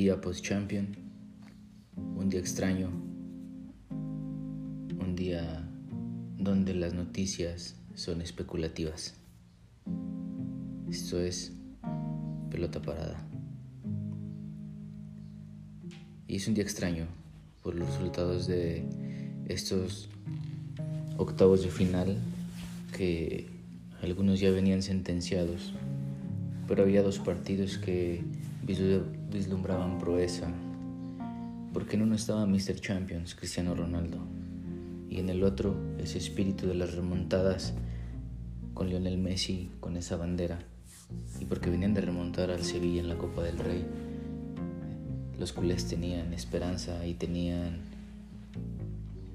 día post-champion, un día extraño, un día donde las noticias son especulativas. Esto es pelota parada. Y es un día extraño por los resultados de estos octavos de final que algunos ya venían sentenciados, pero había dos partidos que vislumbraban proeza, porque en uno estaba Mr. Champions, Cristiano Ronaldo, y en el otro ese espíritu de las remontadas con Lionel Messi con esa bandera, y porque venían de remontar al Sevilla en la Copa del Rey los culés tenían esperanza y tenían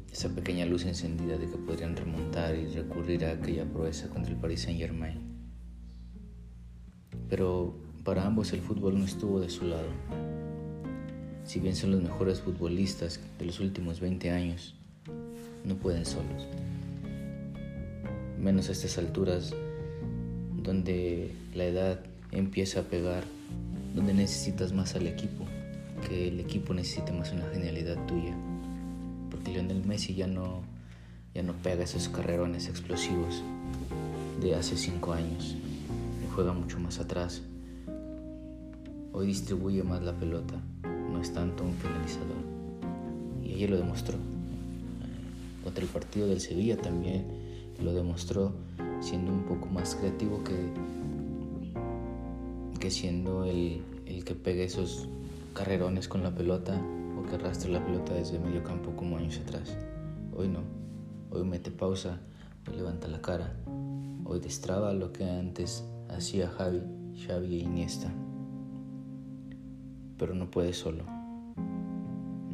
esa pequeña luz encendida de que podrían remontar y recurrir a aquella proeza contra el Paris Saint Germain. Pero para ambos el fútbol no estuvo de su lado. Si bien son los mejores futbolistas de los últimos 20 años, no pueden solos. Menos a estas alturas donde la edad empieza a pegar, donde necesitas más al equipo que el equipo necesita más una genialidad tuya. Porque Lionel Messi ya no, ya no pega esos carrerones explosivos de hace cinco años. Juega mucho más atrás. Hoy distribuye más la pelota. No es tanto un finalizador. Y ayer lo demostró. Contra el partido del Sevilla también lo demostró siendo un poco más creativo que, que siendo el, el que pega esos carrerones con la pelota o que arrastre la pelota desde medio campo como años atrás. Hoy no. Hoy mete pausa, hoy levanta la cara. Hoy destraba lo que antes hacía Javi, Xavi e Iniesta. Pero no puede solo.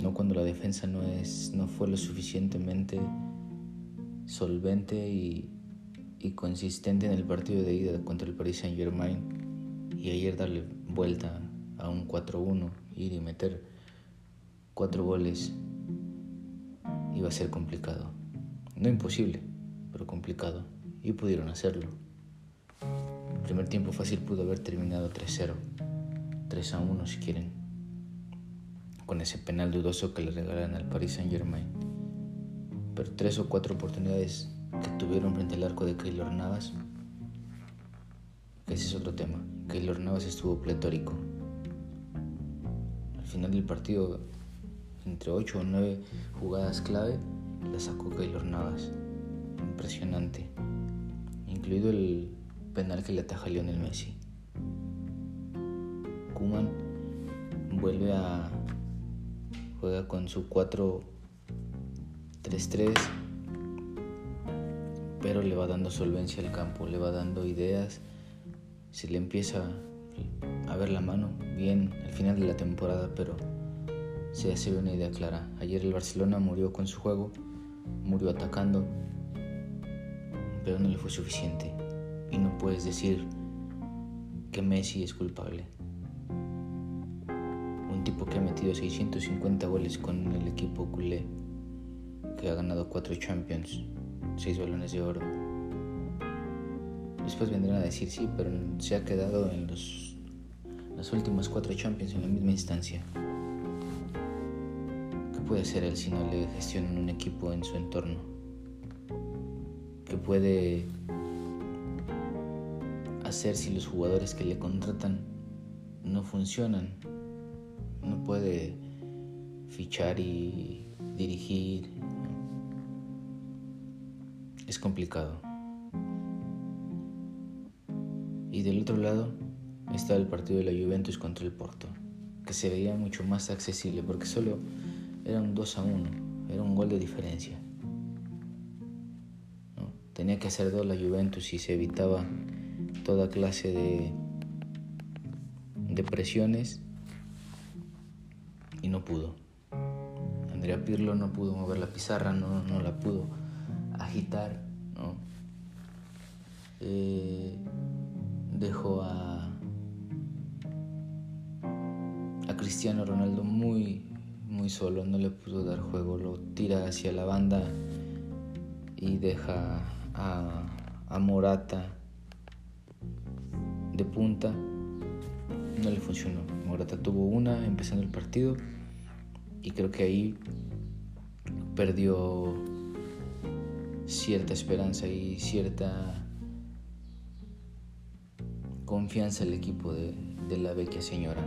No cuando la defensa no, es, no fue lo suficientemente solvente y, y consistente en el partido de ida contra el Paris Saint Germain y ayer darle vuelta a un 4-1 ir y meter cuatro goles iba a ser complicado. No imposible, pero complicado. Y pudieron hacerlo. Primer tiempo fácil pudo haber terminado 3-0, 3-1 si quieren, con ese penal dudoso que le regalan al Paris Saint Germain. Pero tres o cuatro oportunidades que tuvieron frente al arco de Keylor Navas, ese es otro tema. Keylor Navas estuvo pletórico, final del partido, entre 8 o 9 jugadas clave, la sacó Keylor Navas. Impresionante. Incluido el penal que le ataja Lionel Messi. Kuman vuelve a. juega con su 4-3-3, pero le va dando solvencia al campo, le va dando ideas. Se le empieza a ver la mano bien al final de la temporada, pero se hace una idea clara. Ayer el Barcelona murió con su juego, murió atacando, pero no le fue suficiente. Y no puedes decir que Messi es culpable. Un tipo que ha metido 650 goles con el equipo culé, que ha ganado 4 Champions, 6 balones de oro. Después vendrán a decir sí, pero se ha quedado en los las últimas cuatro Champions en la misma instancia. ¿Qué puede hacer él si no le gestionan un equipo en su entorno? ¿Qué puede hacer si los jugadores que le contratan no funcionan? No puede fichar y dirigir. Es complicado. Y del otro lado, estaba el partido de la Juventus contra el Porto, que se veía mucho más accesible porque solo era un 2 a 1, era un gol de diferencia. Tenía que hacer dos la Juventus y se evitaba toda clase de, presiones y no pudo. Andrea Pirlo no pudo mover la pizarra, no, no la pudo agitar. Eh, dejó a Cristiano Ronaldo muy, muy solo, no le pudo dar juego, lo tira hacia la banda y deja a, Morata punta. no le funcionó. Morata tuvo una empezando el partido y creo que ahí perdió cierta esperanza y cierta confianza el equipo de, la vecchia señora.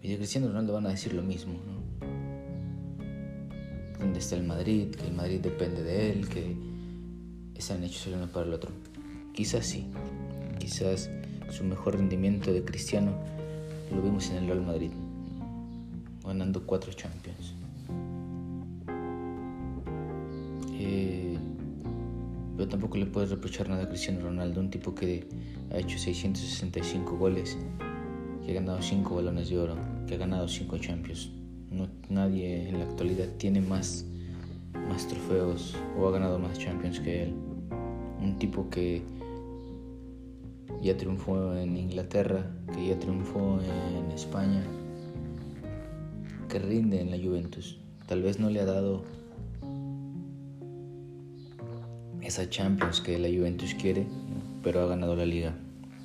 Y de Cristiano Ronaldo van a decir lo mismo, ¿no? ¿Dónde está el Madrid? Que el Madrid depende de él, que están hechos el uno para el otro. Quizás sí, quizás su mejor rendimiento de Cristiano lo vimos en el Real Madrid, ganando cuatro Champions. Eh, pero tampoco le puedes reprochar nada a Cristiano Ronaldo, un tipo que ha hecho 665 goles, que ha ganado 5 balones de oro, que ha ganado 5 Champions. No, nadie en la actualidad tiene más, más trofeos o ha ganado más Champions que él. Un tipo que ya triunfó en Inglaterra, que ya triunfó en España, que rinde en la Juventus. Tal vez no le ha dado esa Champions que la Juventus quiere, pero ha ganado la liga.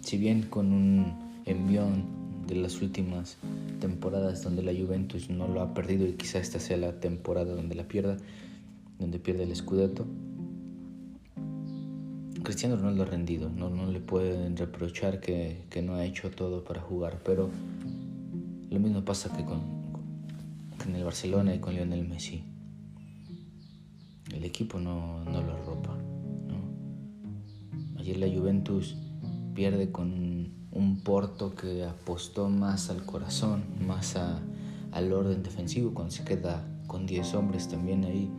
Si bien con un envión de las últimas temporadas donde la Juventus no lo ha perdido y quizá esta sea la temporada donde la pierda, donde pierde el Scudetto. Cristiano Ronaldo ha rendido, no, no le pueden reprochar que, que, no ha hecho todo para jugar, pero lo mismo pasa que con, el Barcelona y con Lionel Messi. El equipo no, no lo arropa. Ayer la Juventus pierde con un Porto que apostó más al corazón, más a, al orden defensivo, cuando se queda con 10 hombres también ahí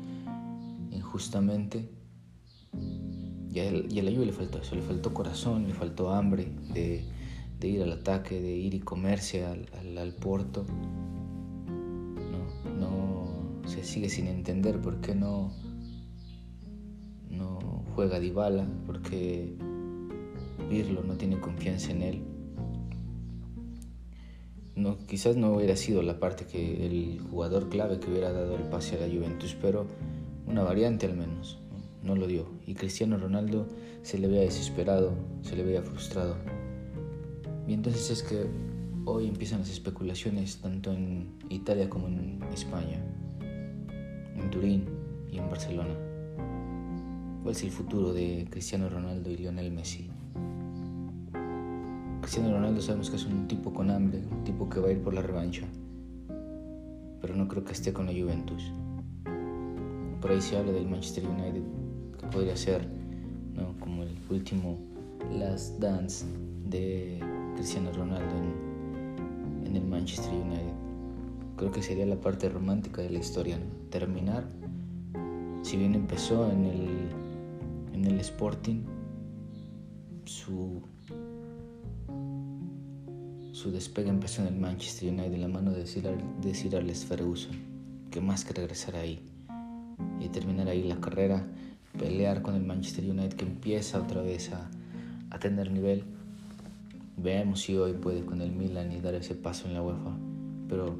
injustamente. Y a, a la Juve le faltó eso, le faltó corazón, le faltó hambre de, ir al ataque, de ir y comerse al, Porto. No, se sigue sin entender por qué no, no juega Dybala, porque Pirlo no tiene confianza en él. No, quizás no hubiera sido la parte que el jugador clave que hubiera dado el pase a la Juventus, pero una variante al menos. No, lo dio. Y Cristiano Ronaldo se le veía desesperado, se le veía frustrado. Y entonces es que hoy empiezan las especulaciones tanto en Italia como en España, en Turín y en Barcelona. ¿Cuál es el futuro de Cristiano Ronaldo y Lionel Messi? Cristiano Ronaldo sabemos que es un tipo con hambre, un tipo que va a ir por la revancha, pero no creo que esté con la Juventus. Por ahí se habla del Manchester United, que podría ser ¿no? como el último last dance de Cristiano Ronaldo en, en, el Manchester United. Creo que sería la parte romántica de la historia, ¿no? terminar, si bien empezó en el, en el Sporting, su su despegue empezó en el Manchester United de la mano de Sir, de Sir Alex Ferguson, que más que regresar ahí y terminar ahí la carrera, pelear con el Manchester United que empieza otra vez a, a tener nivel. Veamos si hoy puede con el Milan y dar ese paso en la UEFA, pero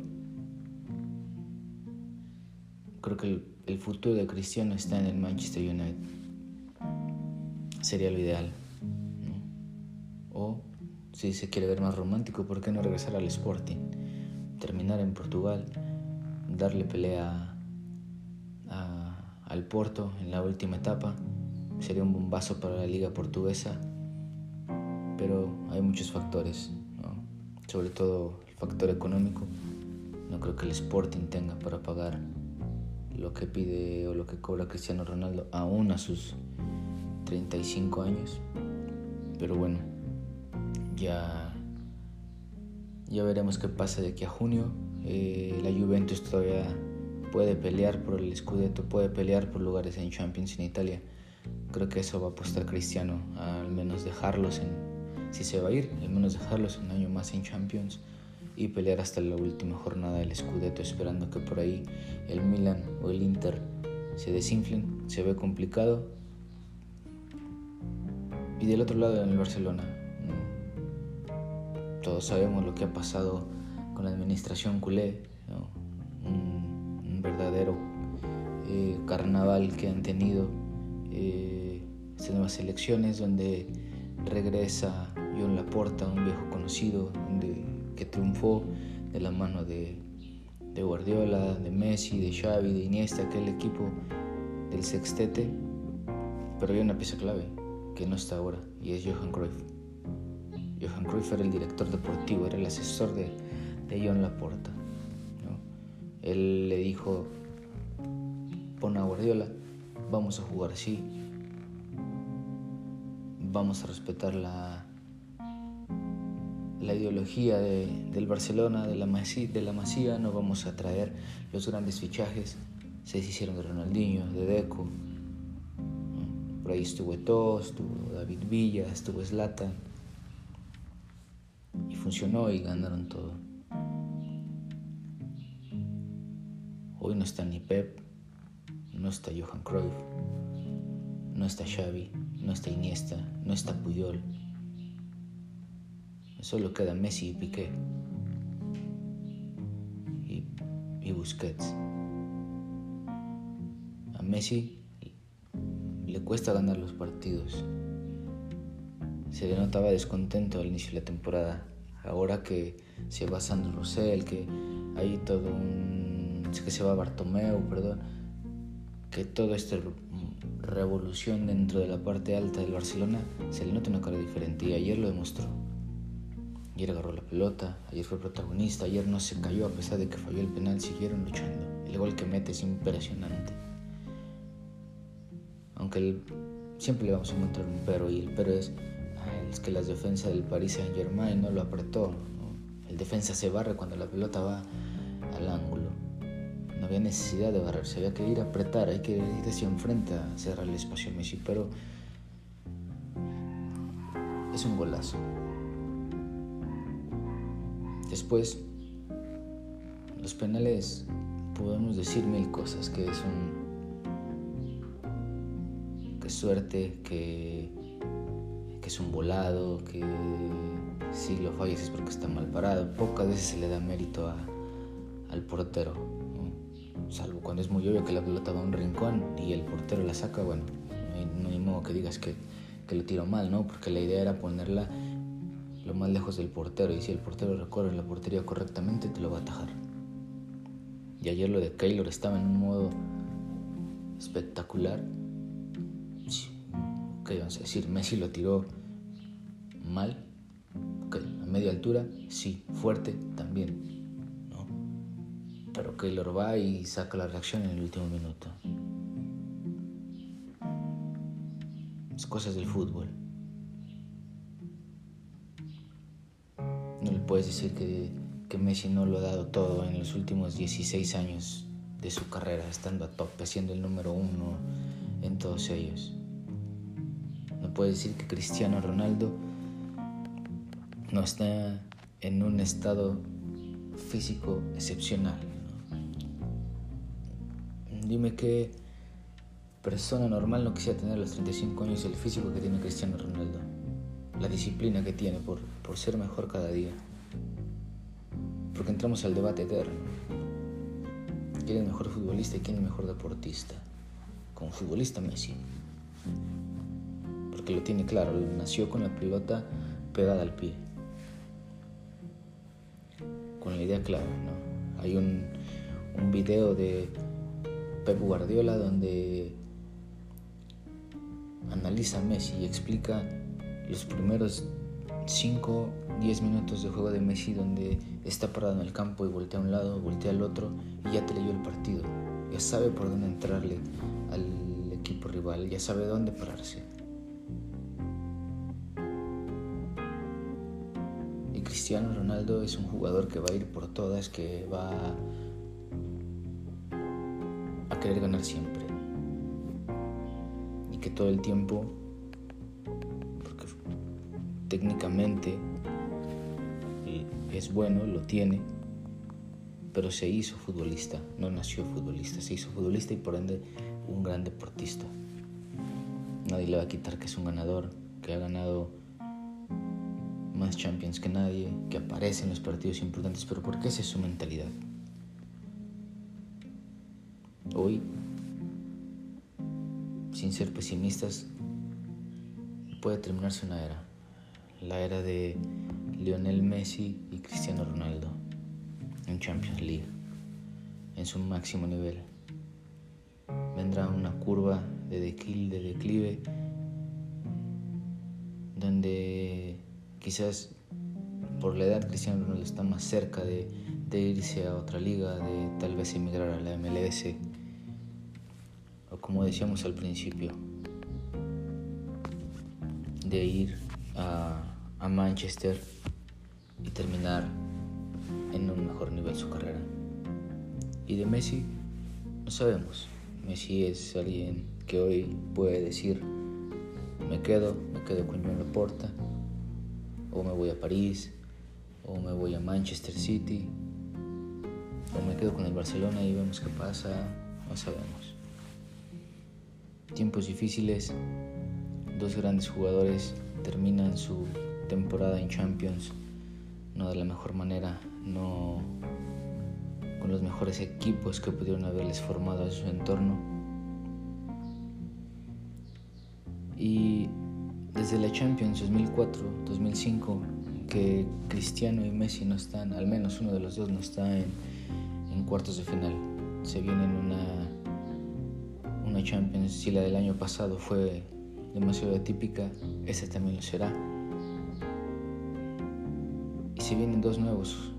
creo que el, futuro de Cristiano está en el Manchester United. Sería lo ideal. O si se quiere ver más romántico, ¿por qué no regresar al Sporting? Terminar en Portugal, darle pelea a, al Porto en la última etapa. Sería un bombazo para la liga portuguesa, pero hay muchos factores, ¿no? sobre todo el factor económico. No creo que el Sporting tenga para pagar lo que pide o lo que cobra Cristiano Ronaldo aún a sus 35 años. Pero bueno, ya, ya veremos qué pasa de aquí a junio. Eh, la Juventus todavía puede pelear por el Scudetto, puede pelear por lugares en Champions en Italia. Creo que eso va a apostar Cristiano, al menos dejarlos en, si se va a ir, al menos dejarlos un año más en Champions y pelear hasta la última jornada del Scudetto, esperando que por ahí el Milan o el Inter se desinflen. Se ve complicado. Y del otro lado en el Barcelona, todos sabemos lo que ha pasado con la administración culé, verdadero eh, carnaval que han tenido eh, estas nuevas elecciones donde regresa John Laporta, un viejo conocido que triunfó de la mano de, de Guardiola, de Messi, de Xavi, de Iniesta, aquel equipo del sextete, pero hay una pieza clave que no está ahora y es Johan Cruyff. Johan Cruyff era el director deportivo, era el asesor de, de John Laporta. Él le dijo, pon a Guardiola, vamos a jugar así, vamos a respetar la, la ideología del Barcelona, de la, Masía, de la Masía, no vamos a traer los grandes fichajes, se hicieron de Ronaldinho, de Deco, por ahí estuvo Eto'o, estuvo David Villa, estuvo Zlatan, y funcionó y ganaron todo. Hoy no está ni Pep, no está Johan Cruyff, no está Xavi, no está Iniesta, no está Puyol. Solo queda Messi y Piqué. Y, y Busquets. A Messi le cuesta ganar los partidos. Se le notaba descontento al inicio de la temporada. Ahora que se va Sandro Rosell, que hay todo un que se va Bartomeu, perdón, que toda esta revolución dentro de la parte alta del Barcelona se le nota una cara diferente y ayer lo demostró. Ayer agarró la pelota, ayer fue protagonista, ayer no se cayó a pesar de que falló el penal, siguieron luchando. El gol que mete es impresionante. Aunque siempre le vamos a encontrar un pero y el pero es, es que la defensa del Paris Saint Germain no lo apretó. El defensa se barre cuando la pelota va al ángulo no había necesidad de barrerse, había que ir a apretar, hay que ir hacia enfrente a cerrar el espacio a Messi, pero es un golazo. Después, los penales podemos decir mil cosas, que es un que suerte, que, que es un volado, que si lo fallas es porque está mal parado. Pocas veces se le da mérito a, al portero salvo cuando es muy obvio que la pelota va a un rincón y el portero la saca, bueno, no hay, modo que digas que, que lo tiro mal, ¿no? Porque la idea era ponerla lo más lejos del portero y si el portero recorre la portería correctamente te lo va a atajar. Y ayer lo de Keylor estaba en un modo espectacular. Ok, vamos a decir, Messi lo tiró mal, ok, a media altura, sí, fuerte también, pero Keylor va y saca la reacción en el último minuto. Es cosas del fútbol. No le puedes decir que, que Messi no lo ha dado todo en los últimos 16 años de su carrera, estando a tope, siendo el número uno en todos ellos. No puedes decir que Cristiano Ronaldo no está en un estado físico excepcional. Dime qué persona normal no quisiera tener a los 35 años el físico que tiene Cristiano Ronaldo, la disciplina que tiene por, por ser mejor cada día. Porque entramos al debate eterno. ¿Quién es mejor futbolista y quién es mejor deportista? Como futbolista Messi. Porque lo tiene claro, nació con la pelota pegada al pie. Con la idea clara, ¿no? Hay un, un video de Pep Guardiola donde analiza a Messi y explica los primeros 5, 10 minutos de juego de Messi donde está parado en el campo y voltea a un lado, voltea al otro y ya te leyó el partido. Ya sabe por dónde entrarle al equipo rival, ya sabe dónde pararse. Y Cristiano Ronaldo es un jugador que va a ir por todas, que va querer ganar siempre. Y que todo el tiempo, porque técnicamente es bueno, lo tiene, pero se hizo futbolista, no nació futbolista, se hizo futbolista y por ende un gran deportista. Nadie le va a quitar que es un ganador, que ha ganado más Champions que nadie, que aparece en los partidos importantes, pero porque esa es su mentalidad. Hoy, sin ser pesimistas, puede terminarse una era. la era de Lionel Messi y Cristiano Ronaldo en Champions League, en su máximo nivel. Vendrá una curva de declive, de declive donde quizás por la edad Cristiano Ronaldo está más cerca de, de irse a otra liga, de tal vez emigrar a la MLS, o como decíamos al principio, de ir a, a Manchester y terminar en un mejor nivel su carrera. Y de Messi, no sabemos. Messi es alguien que hoy puede decir, me quedo, me quedo con Joan Laporta, o me voy a París, o me voy a Manchester City, o me quedo con el Barcelona y vemos qué pasa, no sabemos. Tiempos difíciles, dos grandes jugadores terminan su temporada en Champions no de la mejor manera, no con los mejores equipos que pudieron haberles formado a su entorno. Y desde la Champions 2004-2005, que Cristiano y Messi no están, al menos uno de los dos no está en, cuartos de final. Se viene en una, Champions, si la del año pasado fue demasiado atípica, esta también lo será. Se vienen dos nuevos,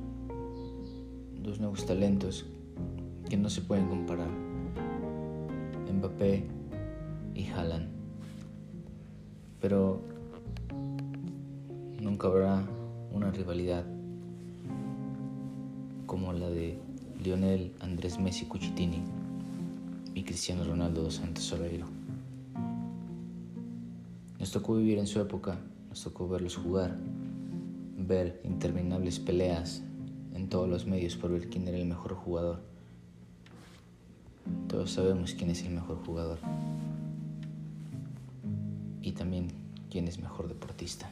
dos nuevos talentos que no se pueden comparar, Mbappé y Haaland. Pero nunca habrá una rivalidad como la de Lionel Andrés Messi Cuchitini y Cristiano Ronaldo dos Santos Soleiro. Nos tocó vivir en su época, nos tocó verlos jugar, ver interminables peleas en todos los medios por ver quién era el mejor jugador. Todos sabemos quién es el mejor jugador y también quién es mejor deportista.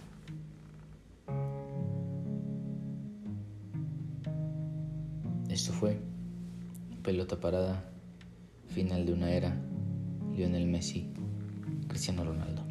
Esto fue pelota parada, final de una era, Lionel Messi, Cristiano Ronaldo.